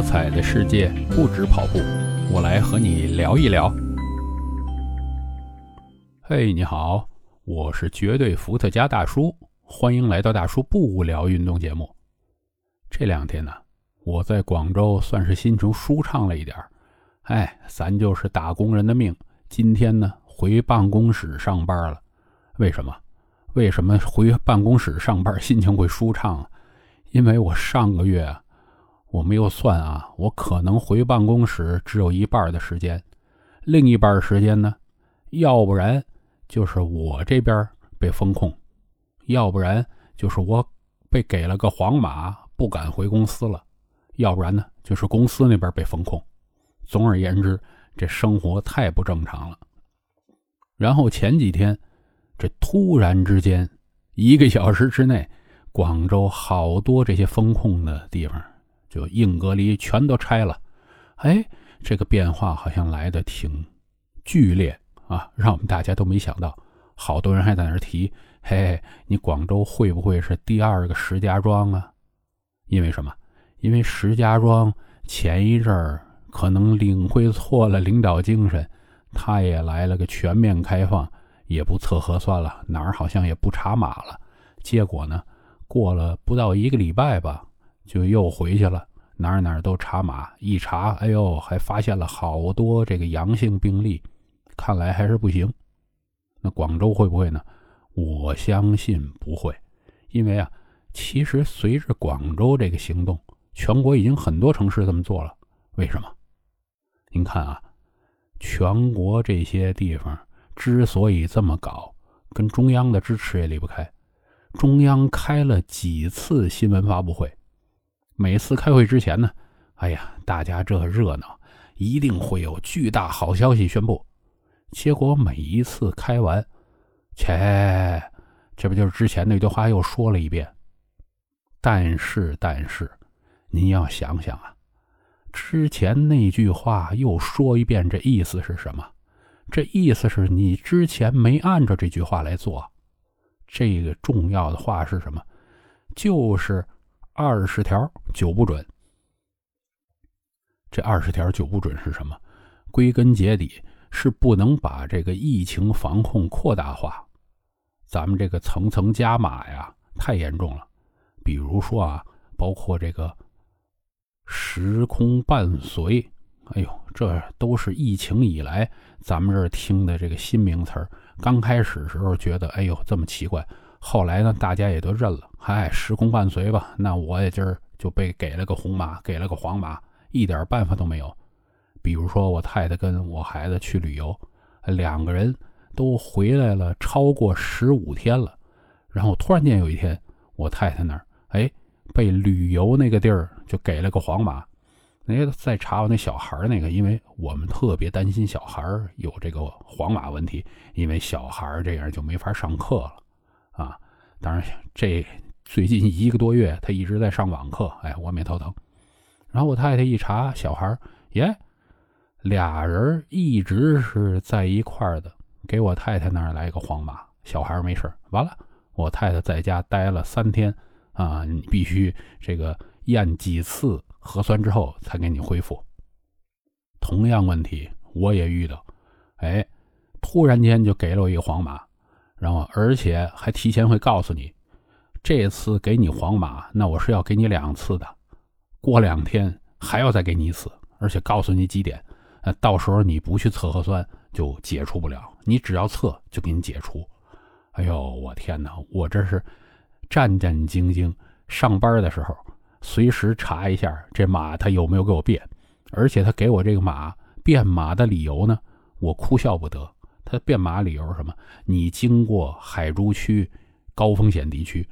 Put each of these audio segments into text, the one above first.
多彩的世界不止跑步，我来和你聊一聊。嘿，你好，我是绝对伏特加大叔，欢迎来到大叔不无聊运动节目。这两天呢，我在广州算是心情舒畅了一点哎，咱就是打工人的命，今天呢回办公室上班了。为什么？为什么回办公室上班心情会舒畅啊？因为我上个月啊。我没有算啊，我可能回办公室只有一半的时间，另一半时间呢，要不然就是我这边被封控，要不然就是我被给了个黄码，不敢回公司了，要不然呢就是公司那边被封控。总而言之，这生活太不正常了。然后前几天，这突然之间，一个小时之内，广州好多这些封控的地方。就硬隔离全都拆了，哎，这个变化好像来的挺剧烈啊，让我们大家都没想到。好多人还在那提，嘿，你广州会不会是第二个石家庄啊？因为什么？因为石家庄前一阵儿可能领会错了领导精神，他也来了个全面开放，也不测核酸了，哪儿好像也不查码了。结果呢，过了不到一个礼拜吧。就又回去了，哪儿哪儿都查码，一查，哎呦，还发现了好多这个阳性病例，看来还是不行。那广州会不会呢？我相信不会，因为啊，其实随着广州这个行动，全国已经很多城市这么做了。为什么？您看啊，全国这些地方之所以这么搞，跟中央的支持也离不开。中央开了几次新闻发布会。每次开会之前呢，哎呀，大家这热闹，一定会有巨大好消息宣布。结果每一次开完，切，这不就是之前那句话又说了一遍？但是，但是，您要想想啊，之前那句话又说一遍，这意思是什么？这意思是你之前没按照这句话来做。这个重要的话是什么？就是。二十条九不准，这二十条九不准是什么？归根结底是不能把这个疫情防控扩大化，咱们这个层层加码呀，太严重了。比如说啊，包括这个时空伴随，哎呦，这都是疫情以来咱们这儿听的这个新名词儿。刚开始时候觉得，哎呦，这么奇怪。后来呢，大家也都认了。嗨，时空伴随吧。那我也今儿就被给了个红码，给了个黄码，一点办法都没有。比如说，我太太跟我孩子去旅游，两个人都回来了超过十五天了。然后突然间有一天，我太太那儿，哎，被旅游那个地儿就给了个黄码。那再查我那小孩那个，因为我们特别担心小孩有这个黄码问题，因为小孩这样就没法上课了。啊，当然，这最近一个多月他一直在上网课，哎，我也头疼。然后我太太一查，小孩耶，俩人一直是在一块儿的，给我太太那儿来一个黄码，小孩没事完了，我太太在家待了三天，啊，你必须这个验几次核酸之后才给你恢复。同样问题我也遇到，哎，突然间就给了我一个黄码。然后，而且还提前会告诉你，这次给你黄码，那我是要给你两次的，过两天还要再给你一次，而且告诉你几点，呃，到时候你不去测核酸就解除不了，你只要测就给你解除。哎呦，我天哪，我这是战战兢兢上班的时候，随时查一下这码他有没有给我变，而且他给我这个码变码的理由呢，我哭笑不得。他变码理由是什么？你经过海珠区高风险地区，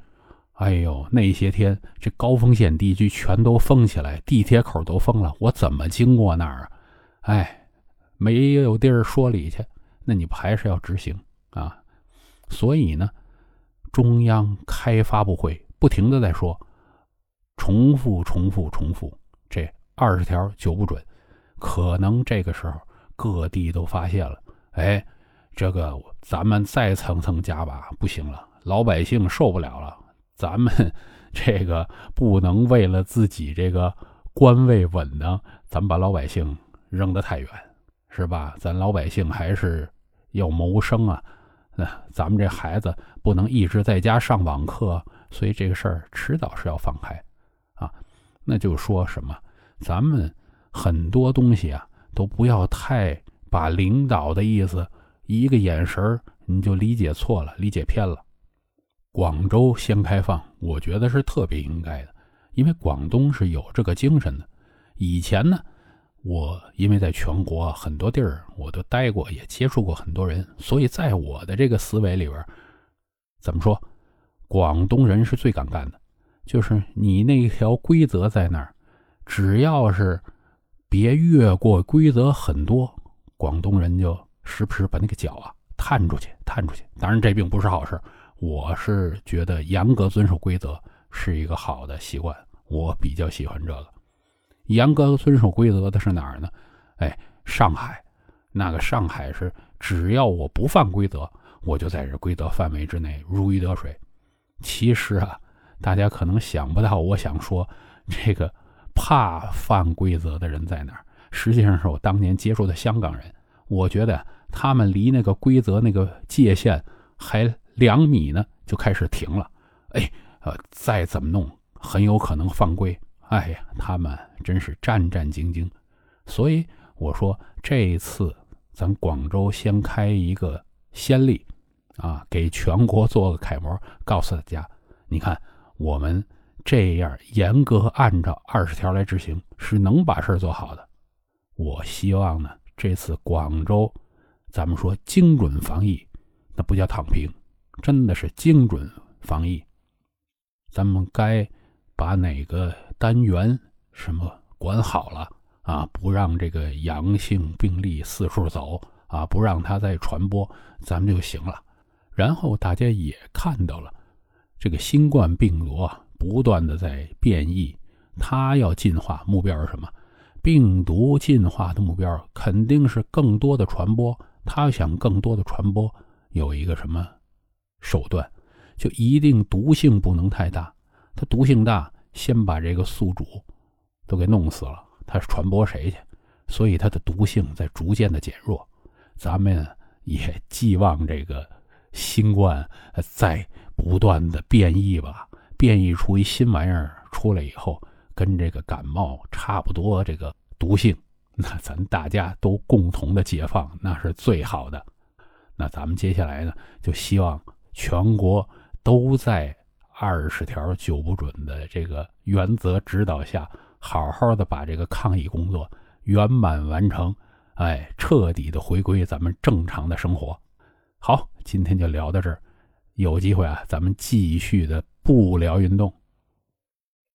哎呦，那些天这高风险地区全都封起来，地铁口都封了，我怎么经过那儿啊？哎，没有地儿说理去，那你不还是要执行啊？所以呢，中央开发布会，不停的在说，重复、重复、重复，这二十条九不准，可能这个时候各地都发现了，哎。这个咱们再层层加码不行了，老百姓受不了了。咱们 这个不能为了自己这个官位稳呢，咱把老百姓扔得太远，是吧？咱老百姓还是要谋生啊。那咱们这孩子不能一直在家上网课，所以这个事儿迟早是要放开啊。那就说什么，咱们很多东西啊，都不要太把领导的意思一个眼神你就理解错了，理解偏了。广州先开放，我觉得是特别应该的，因为广东是有这个精神的。以前呢。我因为在全国很多地儿我都待过，也接触过很多人，所以在我的这个思维里边，怎么说，广东人是最敢干的，就是你那条规则在那儿，只要是别越过规则很多，广东人就时不时把那个脚啊探出去，探出去。当然这并不是好事，我是觉得严格遵守规则是一个好的习惯，我比较喜欢这个。严格遵守规则的是哪儿呢？哎，上海，那个上海是只要我不犯规则，我就在这规则范围之内如鱼得水。其实啊，大家可能想不到，我想说这个怕犯规则的人在哪儿？实际上是我当年接触的香港人，我觉得他们离那个规则那个界限还两米呢，就开始停了。哎，呃，再怎么弄，很有可能犯规。哎呀，他们真是战战兢兢，所以我说这一次咱广州先开一个先例，啊，给全国做个楷模，告诉大家，你看我们这样严格按照二十条来执行，是能把事儿做好的。我希望呢，这次广州，咱们说精准防疫，那不叫躺平，真的是精准防疫。咱们该把哪个？单元什么管好了啊？不让这个阳性病例四处走啊，不让它再传播，咱们就行了。然后大家也看到了，这个新冠病毒啊，不断的在变异，它要进化，目标是什么？病毒进化的目标肯定是更多的传播。他想更多的传播，有一个什么手段？就一定毒性不能太大，它毒性大。先把这个宿主都给弄死了，它传播谁去？所以它的毒性在逐渐的减弱。咱们也寄望这个新冠在不断的变异吧，变异出一新玩意儿出来以后，跟这个感冒差不多，这个毒性，那咱大家都共同的解放，那是最好的。那咱们接下来呢，就希望全国都在。二十条九不准的这个原则指导下，好好的把这个抗疫工作圆满完成，哎，彻底的回归咱们正常的生活。好，今天就聊到这儿，有机会啊，咱们继续的不聊运动。